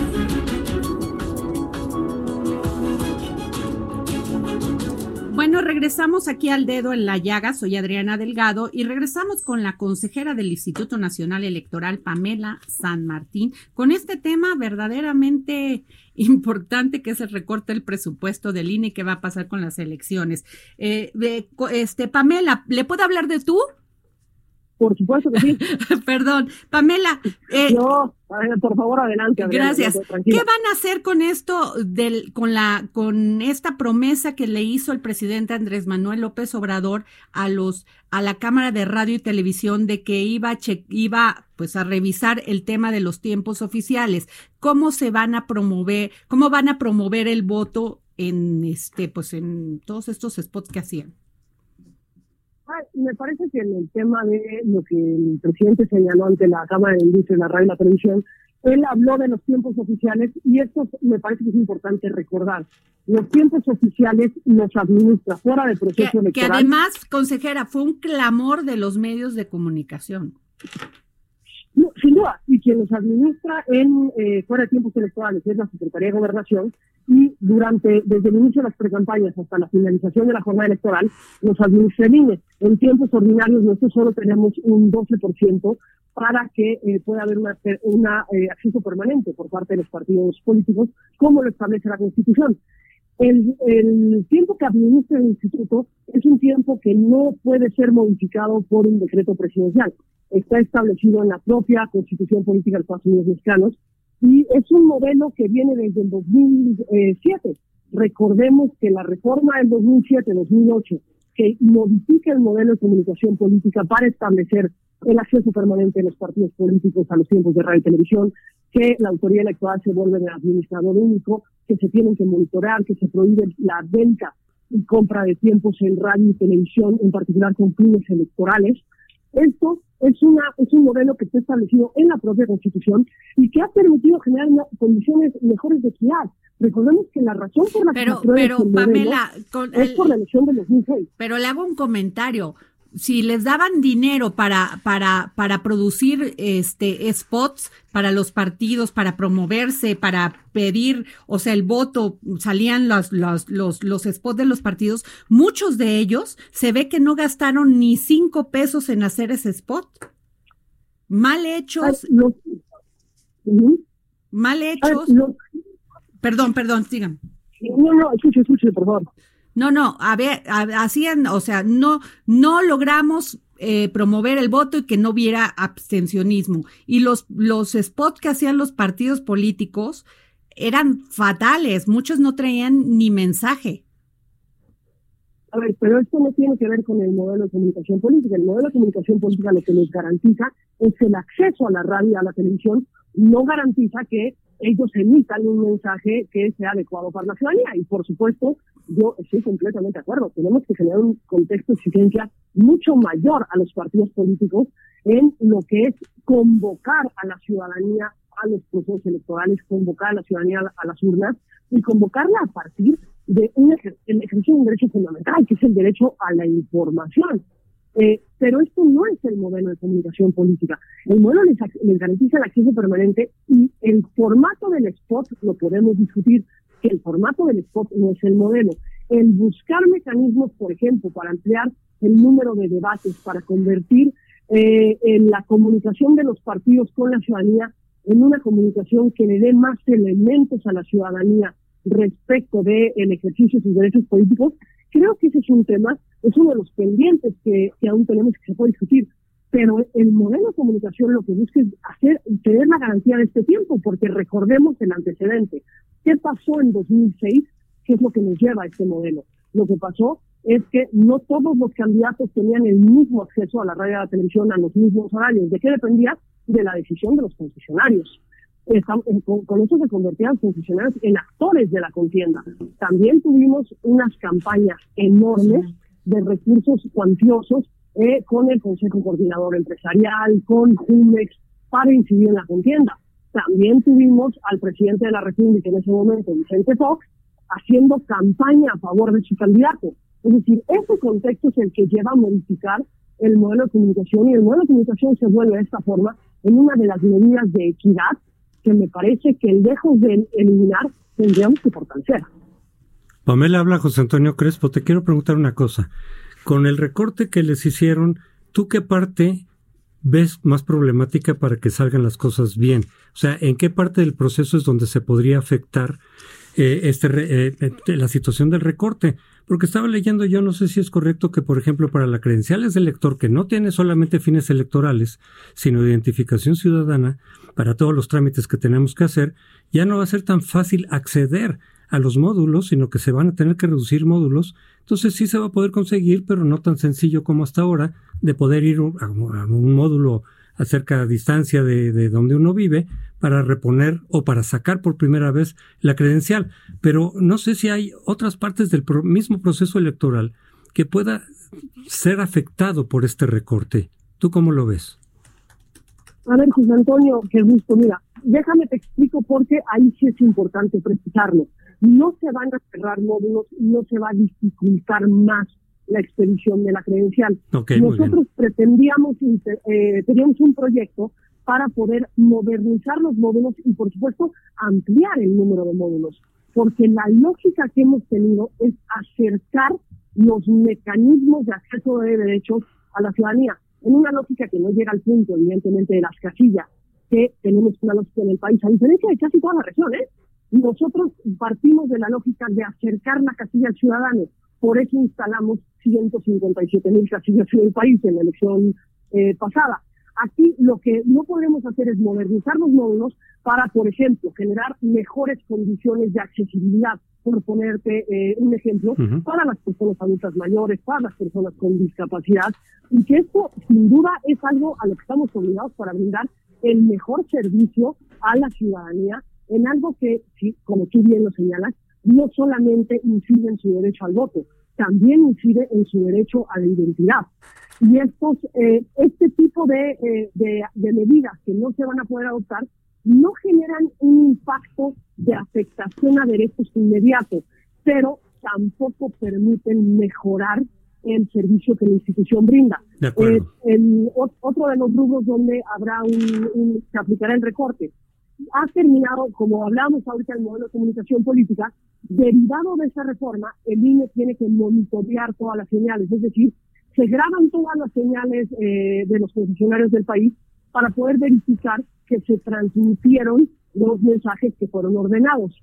Bueno, regresamos aquí al dedo en la llaga. Soy Adriana Delgado y regresamos con la consejera del Instituto Nacional Electoral, Pamela San Martín, con este tema verdaderamente importante que es el recorte del presupuesto del INE que va a pasar con las elecciones. Eh, este, Pamela, ¿le puedo hablar de tú? Por supuesto que sí. Perdón, Pamela. Eh, no, por favor, adelante. gracias. ¿Qué van a hacer con esto, del, con la, con esta promesa que le hizo el presidente Andrés Manuel López Obrador a los, a la Cámara de Radio y Televisión de que iba, che, iba, pues, a revisar el tema de los tiempos oficiales? ¿Cómo se van a promover, cómo van a promover el voto en este, pues, en todos estos spots que hacían? Me parece que en el tema de lo que el presidente señaló ante la Cámara de Industria, la Radio y la Televisión, él habló de los tiempos oficiales y esto me parece que es importante recordar. Los tiempos oficiales los administra fuera del proceso electoral. Que además, consejera, fue un clamor de los medios de comunicación. No, sin duda, y quien los administra en eh, fuera de tiempos electorales es la Secretaría de Gobernación y durante, desde el inicio de las precampañas hasta la finalización de la jornada electoral, los administra el INE. En tiempos ordinarios nosotros solo tenemos un 12% para que eh, pueda haber una, una eh, acceso permanente por parte de los partidos políticos, como lo establece la Constitución. El, el, tiempo que administra el instituto es un tiempo que no puede ser modificado por un decreto presidencial está establecido en la propia Constitución Política de los Estados Unidos Mexicanos y es un modelo que viene desde el 2007. Recordemos que la reforma del 2007-2008 que modifica el modelo de comunicación política para establecer el acceso permanente de los partidos políticos a los tiempos de radio y televisión, que la autoridad electoral se vuelve el administrador único, que se tienen que monitorear, que se prohíbe la venta y compra de tiempos en radio y televisión, en particular con fines electorales. Esto es, una, es un modelo que está establecido en la propia Constitución y que ha permitido generar condiciones mejores de equidad. Recordemos que la razón por la que pero, pero, Pamela, es por la elección de 2006. Pero le hago un comentario si les daban dinero para, para, para producir este spots para los partidos, para promoverse, para pedir, o sea, el voto, salían los, los, los, los spots de los partidos, muchos de ellos se ve que no gastaron ni cinco pesos en hacer ese spot. mal hechos, mal hechos. Perdón, perdón, sigan. No, no, escuche, escuche, por favor. No, no, a ver, hacían, o sea, no, no logramos eh, promover el voto y que no hubiera abstencionismo. Y los, los spots que hacían los partidos políticos eran fatales, muchos no traían ni mensaje. A ver, pero esto no tiene que ver con el modelo de comunicación política. El modelo de comunicación política lo que nos garantiza es que el acceso a la radio y a la televisión no garantiza que ellos emitan un mensaje que sea adecuado para la ciudadanía. Y por supuesto, yo estoy completamente de acuerdo. Tenemos que generar un contexto de exigencia mucho mayor a los partidos políticos en lo que es convocar a la ciudadanía a los procesos electorales, convocar a la ciudadanía a las urnas y convocarla a partir de un el ejercicio de un derecho fundamental, que es el derecho a la información. Eh, pero esto no es el modelo de comunicación política. El modelo les, garantiza el acceso permanente y el formato del spot lo podemos discutir, que el formato del spot no es el modelo. El buscar mecanismos, por ejemplo, para ampliar el número de debates, para convertir eh, la comunicación de los partidos con la ciudadanía en una comunicación que le dé más elementos a la ciudadanía respecto del el ejercicio de sus derechos políticos, creo que ese es un tema, es uno de los pendientes que, que aún tenemos que se puede discutir. Pero el modelo de comunicación lo que busca es hacer, tener la garantía de este tiempo, porque recordemos el antecedente. ¿Qué pasó en 2006? ¿Qué es lo que nos lleva a este modelo? Lo que pasó es que no todos los candidatos tenían el mismo acceso a la radio y a la televisión, a los mismos horarios. ¿De qué dependía? De la decisión de los concesionarios. Eh, con, eso se convertían funcionarios en actores de la contienda. También tuvimos unas campañas enormes de recursos cuantiosos eh, con el Consejo Coordinador Empresarial, con Jumex, para incidir en la contienda. También tuvimos al presidente de la República en ese momento, Vicente Fox, haciendo campaña a favor de su candidato. Es decir, ese contexto es el que lleva a modificar el modelo de comunicación y el modelo de comunicación se vuelve de esta forma en una de las medidas de equidad que me parece que lejos de eliminar tendríamos que fortalecer. Pamela habla José Antonio Crespo. Te quiero preguntar una cosa. Con el recorte que les hicieron, ¿tú qué parte ves más problemática para que salgan las cosas bien? O sea, ¿en qué parte del proceso es donde se podría afectar eh, este, eh, eh, la situación del recorte? Porque estaba leyendo yo, no sé si es correcto que, por ejemplo, para la credenciales del elector, que no tiene solamente fines electorales, sino de identificación ciudadana, para todos los trámites que tenemos que hacer, ya no va a ser tan fácil acceder a los módulos, sino que se van a tener que reducir módulos. Entonces sí se va a poder conseguir, pero no tan sencillo como hasta ahora, de poder ir a un módulo a cerca distancia de, de, donde uno vive para reponer o para sacar por primera vez la credencial. Pero no sé si hay otras partes del mismo proceso electoral que pueda ser afectado por este recorte. ¿Tú cómo lo ves? A ver, José Antonio, qué gusto. Mira, déjame te explico porque ahí sí es importante precisarlo. No se van a cerrar módulos, no se va a dificultar más la expedición de la credencial. Nosotros pretendíamos, eh, teníamos un proyecto para poder modernizar los módulos y, por supuesto, ampliar el número de módulos, porque la lógica que hemos tenido es acercar los mecanismos de acceso de derechos a la ciudadanía, en una lógica que no llega al punto, evidentemente, de las casillas, que tenemos una lógica en el país, a diferencia de casi toda la región, ¿eh? Nosotros partimos de la lógica de acercar la casilla al ciudadano, por eso instalamos 157 mil casillas en el país en la elección eh, pasada. Aquí lo que no podemos hacer es modernizar los módulos para, por ejemplo, generar mejores condiciones de accesibilidad, por ponerte eh, un ejemplo, para las personas adultas mayores, para las personas con discapacidad, y que esto sin duda es algo a lo que estamos obligados para brindar el mejor servicio a la ciudadanía en algo que, como tú bien lo señalas, no solamente incide en su derecho al voto, también incide en su derecho a la identidad. Y estos, eh, este tipo de, eh, de, de, medidas que no se van a poder adoptar no generan un impacto de afectación a derechos inmediatos, pero tampoco permiten mejorar el servicio que la institución brinda. Eh, el, otro de los rubros donde habrá un, un, se aplicará el recorte ha terminado, como hablamos ahorita el modelo de comunicación política, derivado de esa reforma, el INE tiene que monitorear todas las señales, es decir, se graban todas las señales eh, de los concesionarios del país para poder verificar que se transmitieron los mensajes que fueron ordenados.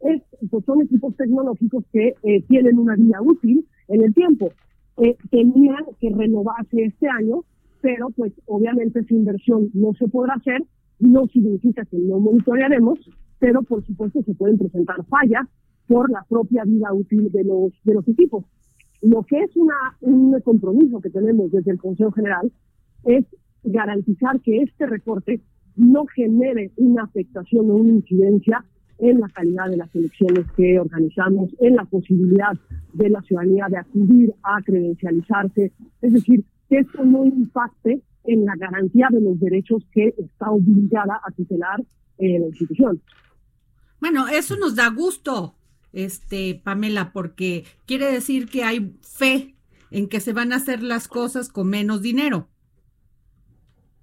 Es, pues son equipos tecnológicos que eh, tienen una vida útil en el tiempo. Eh, tenían que renovarse este año, pero pues obviamente esa inversión no se podrá hacer, no significa que no monitorearemos, pero por supuesto se pueden presentar fallas por la propia vida útil de los, equipos. Lo que es un compromiso que tenemos desde el Consejo General es garantizar que este recorte no genere una afectación o una incidencia en la calidad de las elecciones que organizamos, en la posibilidad de la ciudadanía de acudir a credencializarse, es decir, que esto no impacte en la garantía de los derechos que está obligada a tutelar eh, la institución. Bueno, eso nos da gusto, este Pamela, porque quiere decir que hay fe en que se van a hacer las cosas con menos dinero.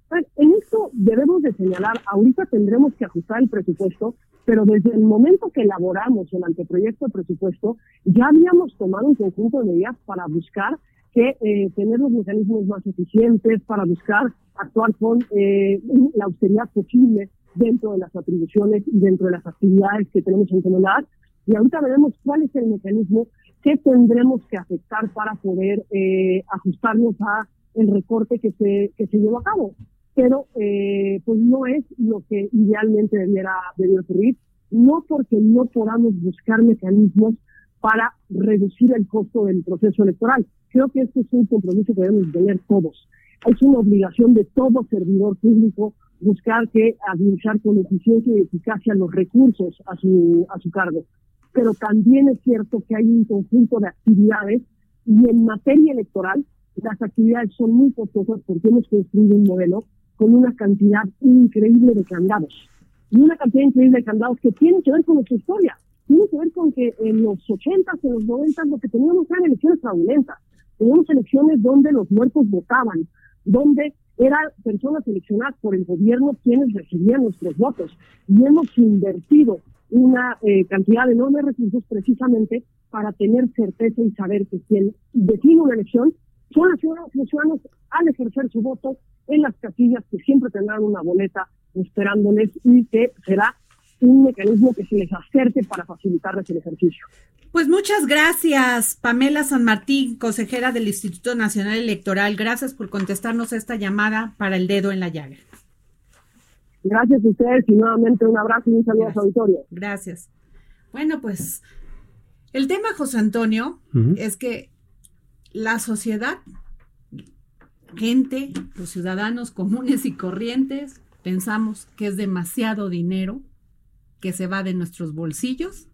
Pues, en esto debemos de señalar, ahorita tendremos que ajustar el presupuesto, pero desde el momento que elaboramos el anteproyecto de presupuesto, ya habíamos tomado un conjunto de medidas para buscar que eh, tener los mecanismos más eficientes, para buscar actuar con eh, la austeridad posible dentro de las atribuciones y dentro de las actividades que tenemos en comodidad. Y ahorita veremos cuál es el mecanismo que tendremos que afectar para poder eh, ajustarnos a el recorte que se, que se llevó a cabo pero pues no es lo que idealmente debiera, debiera ocurrir, no porque no podamos buscar mecanismos para reducir el costo del proceso electoral. Creo que este es un compromiso que debemos tener todos. Es una obligación de todo servidor público buscar que administrar con eficiencia y eficacia los recursos a su, a su cargo. Pero también es cierto que hay un conjunto de actividades y en materia electoral las actividades son muy costosas porque hemos construido un modelo con una cantidad increíble de candados. Y una cantidad increíble de candados que tienen que ver con nuestra historia. Tiene que ver con que en los 80 en los 90 lo que teníamos eran elecciones fraudulentas. Teníamos elecciones donde los muertos votaban, donde eran personas seleccionadas por el gobierno quienes recibían nuestros votos. Y hemos invertido una eh, cantidad de recursos precisamente para tener certeza y saber que quien define una elección son los ciudadanos, los ciudadanos al ejercer su voto en las casillas que siempre tendrán una boleta esperándoles y que será un mecanismo que se les acerque para facilitarles el ejercicio. Pues muchas gracias, Pamela San Martín, consejera del Instituto Nacional Electoral. Gracias por contestarnos esta llamada para el dedo en la llaga. Gracias a ustedes y nuevamente un abrazo y un saludo a su auditorio. Gracias. Bueno, pues el tema, José Antonio, es que la sociedad gente, los ciudadanos comunes y corrientes, pensamos que es demasiado dinero que se va de nuestros bolsillos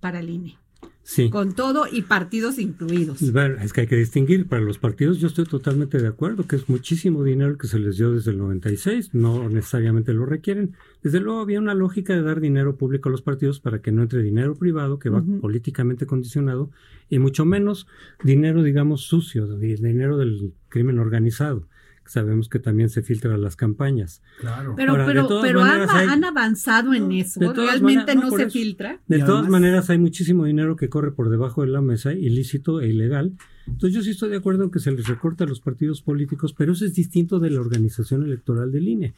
para el INE. Sí. Con todo y partidos incluidos. es que hay que distinguir. Para los partidos yo estoy totalmente de acuerdo que es muchísimo dinero que se les dio desde el 96, no necesariamente lo requieren. Desde luego había una lógica de dar dinero público a los partidos para que no entre dinero privado que va políticamente condicionado y mucho menos dinero, digamos, sucio, dinero del crimen organizado sabemos que también se filtra las campañas. Claro. Pero, pero, pero han, avanzado en eso. Realmente no, se filtra. De todas maneras, hay muchísimo dinero que corre por debajo de la mesa, ilícito e ilegal. Entonces, yo sí estoy de acuerdo en que se les recorta a los partidos políticos, pero eso es distinto de la organización electoral del INE.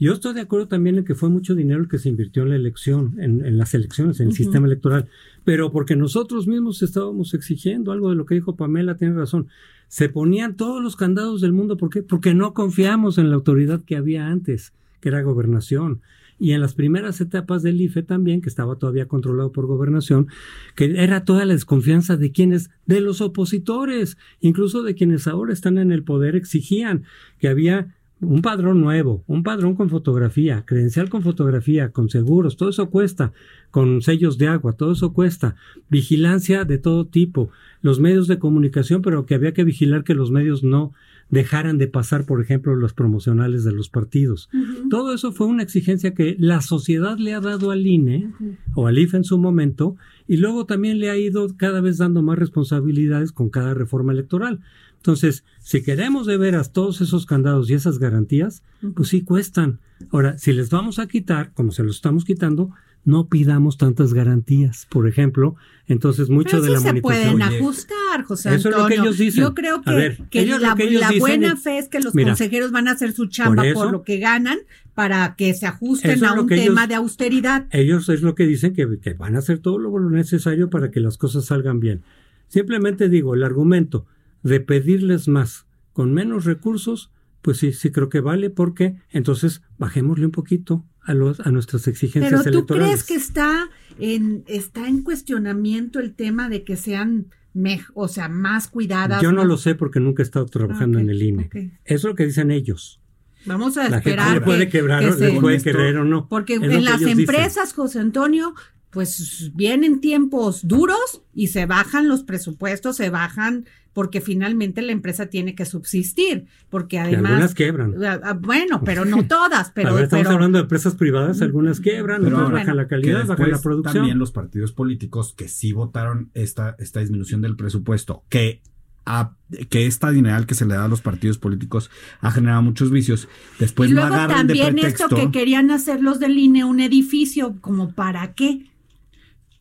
Yo estoy de acuerdo también en que fue mucho dinero el que se invirtió en la elección, en, las elecciones, en el sistema electoral, pero porque nosotros mismos estábamos exigiendo algo de lo que dijo Pamela, tiene razón. Se ponían todos los candados del mundo, ¿por qué? Porque no confiamos en la autoridad que había antes, que era gobernación. Y en las primeras etapas del IFE también, que estaba todavía controlado por gobernación, que era toda la desconfianza de quienes, de los opositores, incluso de quienes ahora están en el poder, exigían que había un padrón nuevo, un padrón con fotografía, credencial con fotografía, con seguros, todo eso cuesta, con sellos de agua, todo eso cuesta, vigilancia de todo tipo, los medios de comunicación, pero que había que vigilar que los medios no dejaran de pasar, por ejemplo, los promocionales de los partidos. Todo eso fue una exigencia que la sociedad le ha dado al INE o al IFE en su momento y luego también le ha ido cada vez dando más responsabilidades con cada reforma electoral. Entonces, si queremos de veras todos esos candados y esas garantías, pues sí cuestan. Ahora, si les vamos a quitar, como se los estamos quitando, no pidamos tantas garantías, por ejemplo. Entonces, mucho de la se pueden ajustar José Eso es Antonio. lo que ellos dicen. Yo creo que, ver, que ellos la, que la buena es- fe es que los Mira, consejeros van a hacer su chamba por, eso- lo que ganan para que se ajusten a un tema ellos- de austeridad. Ellos es lo que dicen que, que van a hacer todo lo necesario para que las cosas salgan bien. Simplemente digo, el argumento de pedirles más con menos recursos, pues sí, sí creo que vale, porque entonces bajémosle un poquito a, los, a nuestras exigencias Pero tú electorales. crees que está en, está en cuestionamiento el tema de que sean, mej- o sea, más cuidadas. Yo no más- lo sé porque nunca he estado trabajando Ah, en el INE. ok. Eso es lo que dicen ellos. Vamos a La gente esperar. le puede que- quebrar, que o le se- puede esto- querer o no. Porque en las dicen. empresas, José Antonio, pues vienen tiempos duros y se bajan los presupuestos, se bajan porque finalmente la empresa tiene que subsistir, porque Y además... algunas quebran. Ah, ah, Bueno, pero no todas, pero... ver, estamos pero- hablando de empresas privadas, algunas quebran, Pero otras bajan la calidad, bajan la producción. También los partidos políticos que sí votaron esta, esta disminución del presupuesto, que, a- que esta dineral que se le da a los partidos políticos ha generado muchos vicios, después y no luego agarran de también pretexto. esto que querían hacer los del INE, un edificio, como para qué.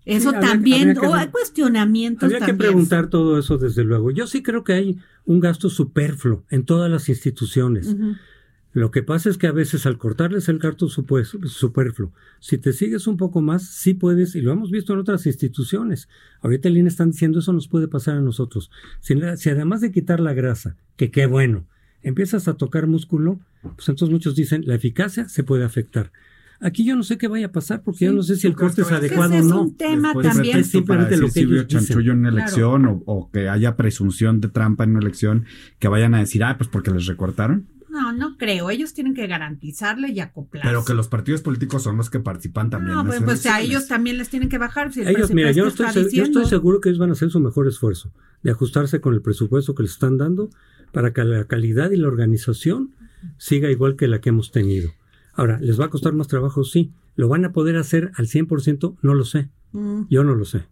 Eso Sí, habría- también, habría que- o hay cuestionamientos Habría que preguntar todo eso, desde luego. Yo sí creo que hay un gasto superfluo en todas las instituciones. Lo que pasa es que a veces al cortarles el gasto superfluo, si te sigues un poco más, sí puedes, y lo hemos visto en otras instituciones. Ahorita el INE están diciendo eso nos puede pasar a nosotros. Si, si además de quitar la grasa, que qué bueno, empiezas a tocar músculo, pues entonces muchos dicen la eficacia se puede afectar. Aquí yo no sé qué vaya a pasar porque yo no sé si el ¿tú crees corte es adecuado Ese o es no. un tema Después también. pretexto Simplemente para lo decir que ellos dicen. chanchullo en una Claro. elección o, o que haya presunción de trampa en una elección, que vayan a decir, ah, pues porque les recortaron. No, no creo. Ellos tienen que garantizarle y acoplarse. Pero que los partidos políticos son los que participan también. No, en pues, pues a ellos también les tienen que bajar. Si el Ellos, mira, yo presupuesto estoy, está se- yo diciendo. estoy seguro que ellos van a hacer su mejor esfuerzo de ajustarse con el presupuesto que les están dando para que la calidad y la organización siga igual que la que hemos tenido. Ahora, ¿les va a costar más trabajo? Sí. ¿Lo van a poder hacer al 100%? No lo sé. Mm. Yo no lo sé.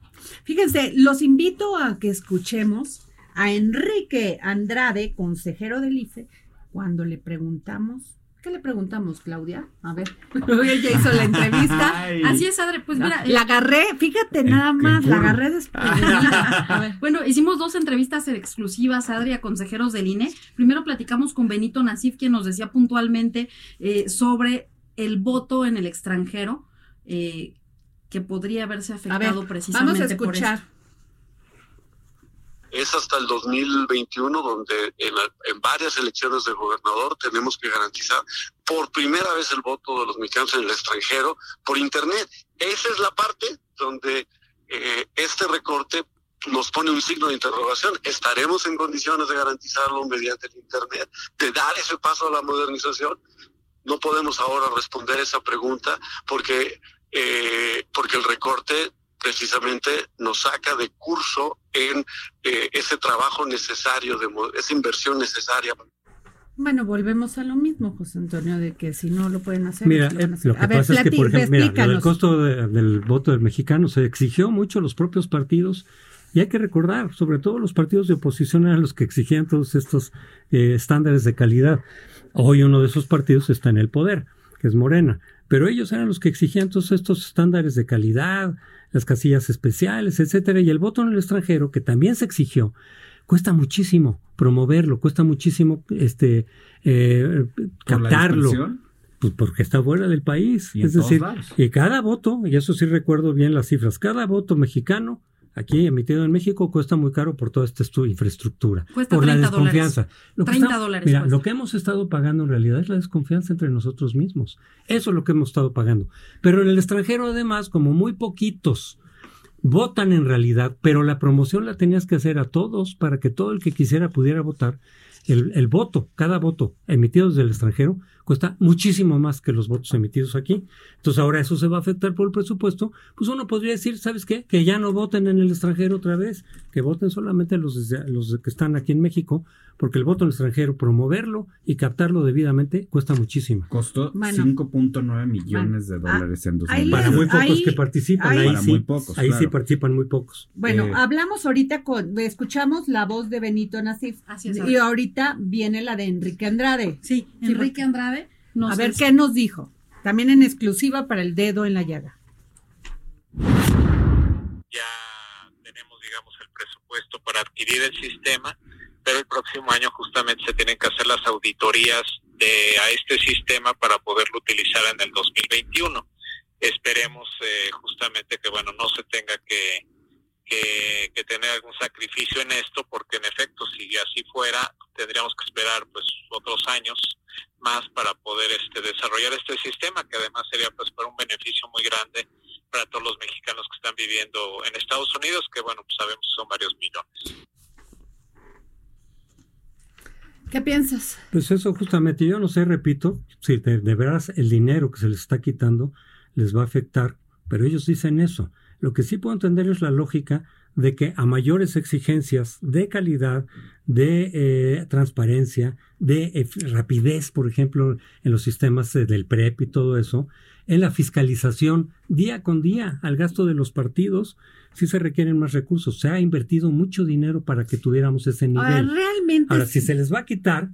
Fíjense, los invito a que escuchemos a Enrique Andrade, consejero del IFE, cuando le preguntamos. ¿Qué le preguntamos, Claudia? A ver, ella hizo la entrevista. Ay. Así es, Adri. Pues mira, La agarré, fíjate nada más, la agarré desprevenida. A ver. Bueno, hicimos dos entrevistas exclusivas, Adri, a consejeros del INE. Primero platicamos con Benito Nasif, quien nos decía puntualmente eh, sobre el voto en el extranjero, eh, que podría haberse A ver, afectado precisamente vamos a por escuchar. Es hasta el 2021 donde en, varias elecciones de gobernador tenemos que garantizar por primera vez el voto de los mexicanos en el extranjero por internet. Esa es la parte donde eh, este recorte nos pone un signo de interrogación. ¿Estaremos en condiciones de garantizarlo mediante el internet, de dar ese paso a la modernización? No podemos ahora responder esa pregunta porque eh, porque el recorte precisamente nos saca de curso en eh, ese trabajo necesario, de, esa inversión necesaria. Bueno, volvemos a lo mismo, José Antonio, de que si no lo pueden hacer. Mira, lo eh, hacer. lo que A ver, pasa es que, por ejemplo, mira, lo del explícanos. costo de- del voto del mexicano se exigió mucho a los propios partidos y hay que recordar, sobre todo los partidos de oposición eran los que exigían todos estos eh, estándares de calidad. Hoy uno de esos partidos está en el poder, que es Morena, pero ellos eran los que exigían todos estos estándares de calidad, las casillas especiales, etcétera, y el voto en el extranjero, que también se exigió, cuesta muchísimo promoverlo, cuesta muchísimo este eh, captarlo. Pues porque está fuera del país. Y es decir, lados. y cada voto, y eso sí recuerdo bien las cifras, cada voto mexicano aquí emitido en México cuesta muy caro por toda esta infraestructura. Cuesta por la 30 dólares. desconfianza. Lo que 30 está- dólares Mira, cuesta. lo que hemos estado pagando en realidad es la desconfianza entre nosotros mismos. Eso es lo que hemos estado pagando. Pero en el extranjero, además, como muy poquitos votan en realidad, pero la promoción la tenías que hacer a todos para que todo el que quisiera pudiera votar. El, el voto, cada voto emitido desde el extranjero, cuesta muchísimo más que los votos emitidos aquí. Entonces ahora eso se va a afectar por el presupuesto. Pues uno podría decir, ¿sabes qué? Que ya no voten en el extranjero otra vez, que voten solamente los, los que están aquí en México, porque el voto en el extranjero, promoverlo y captarlo debidamente, cuesta muchísimo. Costó Bueno. 5.9 millones de dólares en ahí 2020. Para muy pocos ahí- que participan, ahí- ahí, Para sí, muy pocos, ahí sí participan muy pocos. Bueno, Eh, hablamos ahorita con, escuchamos la voz de Benito Nasif. Así es, y ahorita viene la de Enrique Andrade. Sí, Sí, Enrique Andrade nos a ver qué nos dijo. También en exclusiva para el dedo en la llaga. ya tenemos, digamos, el presupuesto para adquirir el sistema, pero el próximo año justamente se tienen que hacer las auditorías de a este sistema para poderlo utilizar en el 2021. Esperemos eh, justamente que bueno no se tenga que, que, que tener algún sacrificio en esto, porque en efecto si así fuera tendríamos que esperar pues otros años más para poder este desarrollar este sistema que además sería pues para un beneficio muy grande para todos los mexicanos que están viviendo en Estados Unidos que bueno pues sabemos son varios millones ¿Qué piensas? Pues eso justamente, yo no sé, repito, si de, de veras el dinero que se les está quitando les va a afectar, pero ellos dicen eso. Lo que sí puedo entender es la lógica de que a mayores exigencias de calidad, de eh, transparencia, de eh, rapidez, por ejemplo, en los sistemas eh, del PREP y todo eso, en la fiscalización día con día al gasto de los partidos, sí se requieren más recursos. Se ha invertido mucho dinero para que tuviéramos ese nivel. Ahora, realmente. Ahora, si se les va a quitar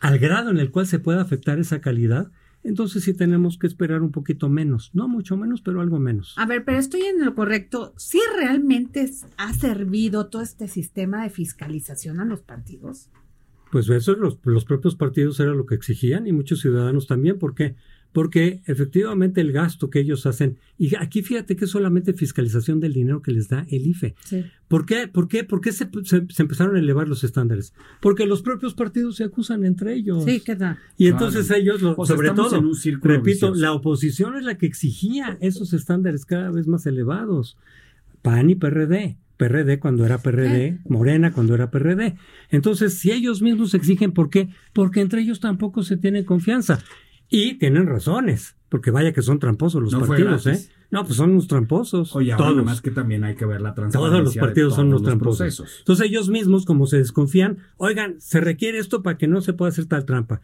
al grado en el cual se pueda afectar esa calidad, entonces sí tenemos que esperar un poquito menos, no mucho menos, pero algo menos. A ver, pero estoy en lo correcto. ¿Sí realmente ha servido todo este sistema de fiscalización a los partidos? Pues eso los, los propios partidos era lo que exigían y muchos ciudadanos también. ¿Por qué? Porque efectivamente el gasto que ellos hacen, y aquí fíjate que es solamente fiscalización del dinero que les da el IFE. Sí. ¿Por qué, por qué, por qué se, se- se empezaron a elevar los estándares? Porque los propios partidos se acusan entre ellos. Sí, ¿qué tal? Y entonces ellos, lo- O sea, sobre todo, en un repito, vicioso. la oposición es la que exigía esos estándares cada vez más elevados. PAN y PRD. PRD cuando era PRD, Morena cuando era PRD. Entonces, si ellos mismos exigen, ¿por qué? Porque entre ellos tampoco se tiene confianza. Y tienen razones, porque vaya que son tramposos los No partidos, ¿eh? No, pues son unos tramposos. Oye, ahora todos. más que también hay que ver la transparencia. Todos los de partidos son unos los tramposos. procesos. Entonces ellos mismos, como se desconfían, oigan, se requiere esto para que no se pueda hacer tal trampa.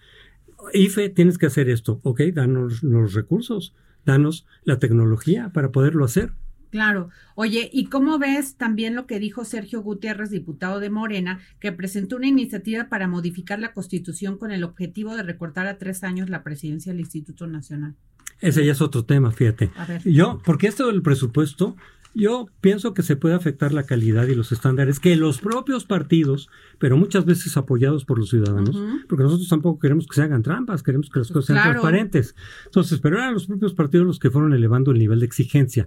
IFE, tienes que hacer esto, ¿ok? Danos los recursos, danos la tecnología para poderlo hacer. Claro. Oye, ¿y cómo ves también lo que dijo Sergio Gutiérrez, diputado de Morena, que presentó una iniciativa para modificar la Constitución con el objetivo de recortar a tres años la presidencia del Instituto Nacional? Ese ya es otro tema, fíjate. A ver. Yo, porque esto del presupuesto, yo pienso que se puede afectar la calidad y los estándares que los propios partidos, pero muchas veces apoyados por los ciudadanos, porque nosotros tampoco queremos que se hagan trampas, queremos que las cosas sean Claro. transparentes. Entonces, pero eran los propios partidos los que fueron elevando el nivel de exigencia.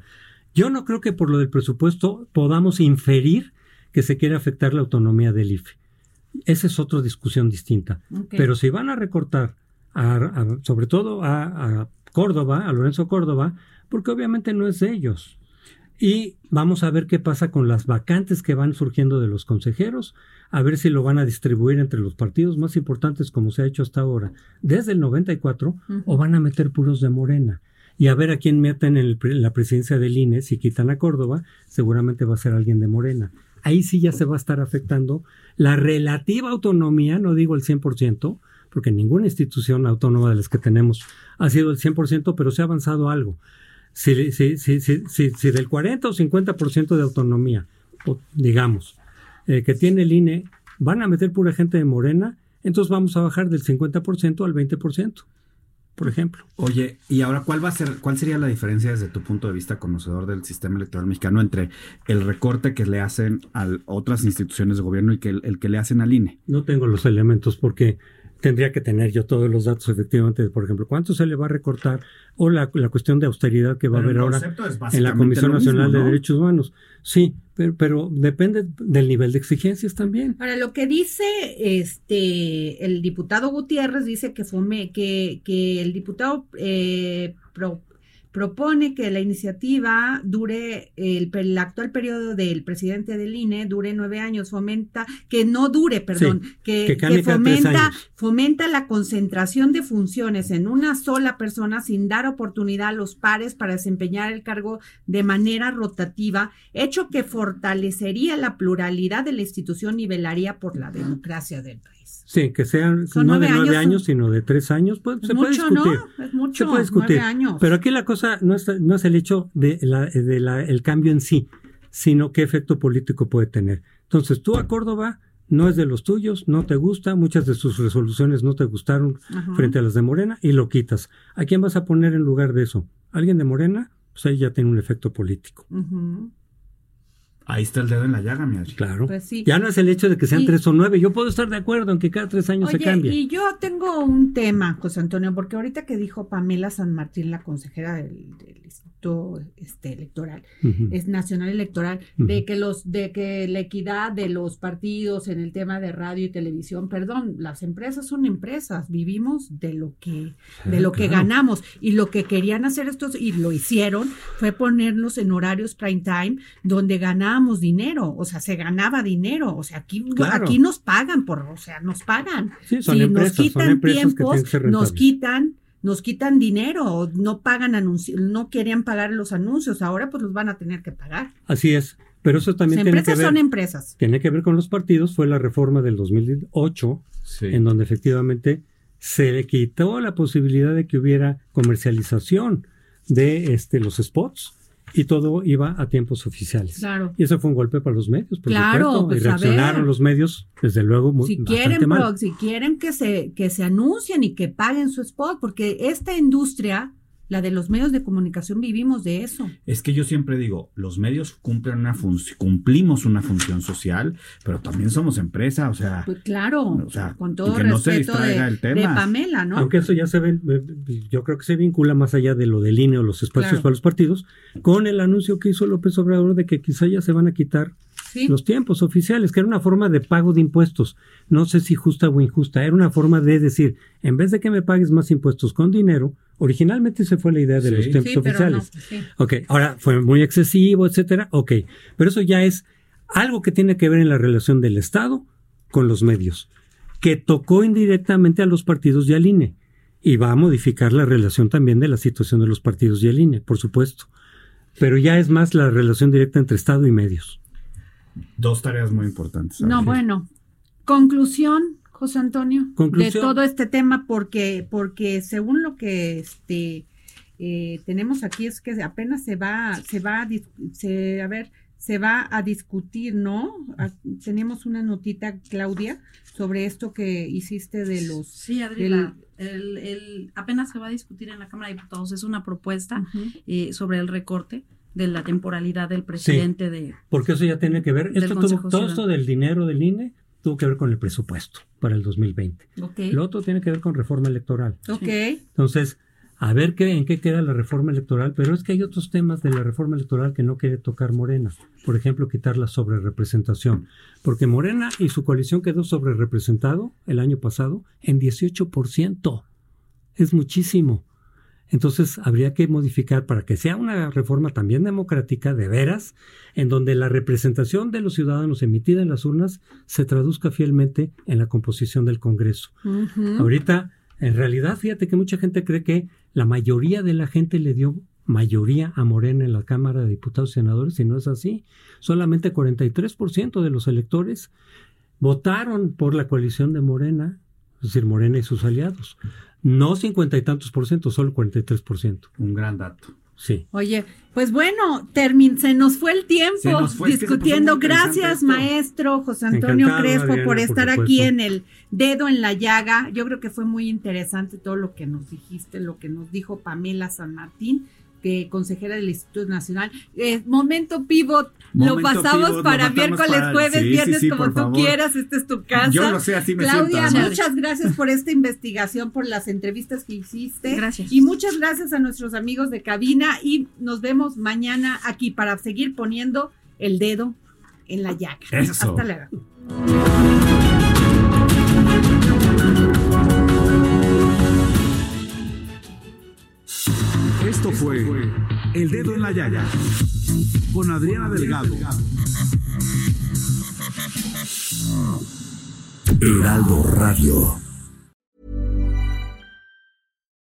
Yo no creo que por lo del presupuesto podamos inferir que se quiere afectar la autonomía del IFE. Esa es otra discusión distinta. Pero si van a recortar, a- a- sobre todo a, a Córdoba, a Lorenzo Córdoba, porque obviamente no es de ellos. Y vamos a ver qué pasa con las vacantes que van surgiendo de los consejeros, a ver si lo van a distribuir entre los partidos más importantes como se ha hecho hasta ahora, desde el 94, Ujú. o van a meter puros de Morena. Y a ver a quién meten en, el la presidencia del INE, si quitan a Córdoba, seguramente va a ser alguien de Morena. Ahí sí ya se va a estar afectando la relativa autonomía, no digo el 100%, porque ninguna institución autónoma de las que tenemos ha sido el 100%, pero se ha avanzado algo. Si, si, si, si, del 40 o 50% de autonomía, digamos, eh, que tiene el INE, van a meter pura gente de Morena, entonces vamos a bajar del 50% al 20%, por ejemplo. Oye, y ahora, ¿cuál va a ser, cuál sería la diferencia desde tu punto de vista conocedor del sistema electoral mexicano entre el recorte que le hacen a otras instituciones de gobierno y que el, el que le hacen al INE? No tengo los elementos porque tendría que tener yo todos los datos efectivamente, por ejemplo, cuánto se le va a recortar o la, la cuestión de austeridad que va Pero a haber ahora en la Comisión mismo, Nacional de. Derechos Humanos. Sí, pero, pero depende del nivel de exigencias también. Ahora, lo que dice este el diputado Gutiérrez dice que fome, que, que el diputado eh, propone que la iniciativa dure el, actual periodo del presidente del INE dure nueve años, fomenta que no dure, perdón, que, fomenta fomenta la concentración de funciones en una sola persona sin dar oportunidad a los pares para desempeñar el cargo de manera rotativa, hecho que fortalecería la pluralidad de la institución y velaría por la democracia del país. Sí, que sean Son no de nueve años, sino de tres años, pues Es se puede discutir. ¿no? Es mucho, se puede discutir. nueve años. Pero aquí la cosa no es, no es el hecho de, la, de la- el cambio en sí, sino qué efecto político puede tener. Entonces, tú a Córdoba no es de los tuyos, no te gusta, muchas de sus resoluciones no te gustaron Ajá. frente a las de Morena y lo quitas. ¿A quién vas a poner en lugar de eso? ¿Alguien de Morena? Pues ahí ya tiene un efecto político. Ujú. Ahí está el dedo en la llaga, mi Adri. Claro. Pues sí. Ya no es el hecho de que sean Y- tres o nueve. Yo puedo estar de acuerdo en que cada tres años se cambie. y yo tengo un tema, José Antonio, porque ahorita que dijo Pamela San Martín, la consejera del, del Instituto este, Electoral, es nacional electoral, de que los, de que la equidad de los partidos en el tema de radio y televisión, perdón, las empresas son empresas, vivimos de lo que, de lo que ganamos, y lo que querían hacer estos, y lo hicieron, fue ponernos en horarios prime time, donde ganábamos dinero, o sea, se ganaba dinero, o sea, aquí, Claro. aquí nos pagan por, o sea, nos pagan. Sí, son si empresas, nos son quitan empresas tiempos, que nos quitan, nos quitan dinero, no pagan anuncios, no querían pagar los anuncios, ahora pues los van a tener que pagar. Así es. Pero eso también Las tiene que empresas ver. son empresas. tiene que ver con los partidos. Fue la reforma del 2008, Sí. en donde efectivamente se le quitó la posibilidad de que hubiera comercialización de este, los spots y todo iba a tiempos oficiales. Claro. Y eso fue un golpe para los medios, por Claro, supuesto, pues, y reaccionaron los medios, desde luego, muy, Si quieren, mal. si quieren que se, que se anuncien y que paguen su spot, porque esta industria, la de los medios de comunicación, vivimos de eso. Es que yo siempre digo, los medios cumplen una función, cumplimos una función social, pero también somos empresa, o sea, Pues claro, O sea, con todo que no se respeto de, distraiga el tema. de Pamela, ¿no? Aunque eso ya se ve, eh, yo creo que se vincula más allá de lo del INE o los espacios Claro. para los partidos, con el anuncio que hizo López Obrador de que quizá ya se van a quitar Sí. los tiempos oficiales, que era una forma de pago de impuestos. No sé si justa o injusta, era una forma de decir, en vez de que me pagues más impuestos con dinero, originalmente se fue la idea de Sí. los tiempos Sí, pero no, oficiales. sí. Ok, ahora fue muy excesivo, etcétera, ok, pero eso ya es algo que tiene que ver en la relación del Estado con los medios, que tocó indirectamente a los partidos y al INE, y va a modificar la relación también de la situación de los partidos y el INE, por supuesto, pero ya es más la relación directa entre Estado y medios. dos tareas muy importantes. No, bueno. Conclusión, José Antonio, de todo este tema, porque, porque según lo que este eh, tenemos aquí es que apenas se va, se va a, se, a ver, se va a discutir, ¿no? A- tenemos una notita, Claudia, sobre esto que hiciste de los Sí, Adri, del- la- el, el- apenas se va a discutir en la Cámara de Diputados. Es una propuesta eh, sobre el recorte de la temporalidad del presidente de... Porque eso ya tiene que ver, esto todo Ciudadano. esto del dinero del INE tuvo que ver con el presupuesto para el 2020. Ok, Lo otro tiene que ver con reforma electoral. ok. Entonces, a ver qué, en qué queda la reforma electoral, pero es que hay otros temas de la reforma electoral que no quiere tocar Morena. Por ejemplo, quitar la sobrerepresentación. Porque Morena y su coalición quedó sobrerepresentado el año pasado en 18%. Es muchísimo. Entonces, habría que modificar para que sea una reforma también democrática, de veras, en donde la representación de los ciudadanos emitida en las urnas se traduzca fielmente en la composición del Congreso. Ahorita, en realidad, fíjate que mucha gente cree que la mayoría de la gente le dio mayoría a Morena en la Cámara de Diputados y Senadores y no es así. Solamente 43% de los electores votaron por la coalición de Morena, es decir, Morena y sus aliados. No cincuenta y tantos por ciento, solo 43 por ciento. Un gran dato. Sí. Oye, pues bueno, termin se nos fue el tiempo es que discutiendo. Gracias, esto. maestro José Antonio Encantado, Crespo, Adriana, por estar aquí en el dedo en la llaga. Yo creo que fue muy interesante todo lo que nos dijiste, lo que nos dijo Pamela San Martín, que consejera del Instituto Nacional. Eh, momento pivot, lo pasamos pivot, para miércoles, para- jueves, sí, viernes, sí, como tú favor. quieras. Esta es tu casa. Yo lo sé, así me Claudia, siento. muchas gracias por esta investigación, por las entrevistas que hiciste. Gracias. Y muchas gracias a nuestros amigos de cabina y nos vemos mañana aquí para seguir poniendo el dedo en la llaga. Eso. Hasta luego. Esto fue El Dedo en la Llaga con Adriana Delgado. Heraldo Radio.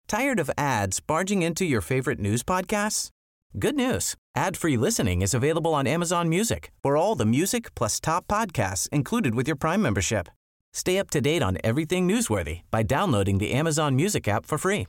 Tired of ads barging into your favorite news podcasts? Good news. Ad-free listening is available on Amazon Music for all the music plus top podcasts included with your Prime membership. Stay up to date on everything newsworthy by downloading the Amazon Music app for free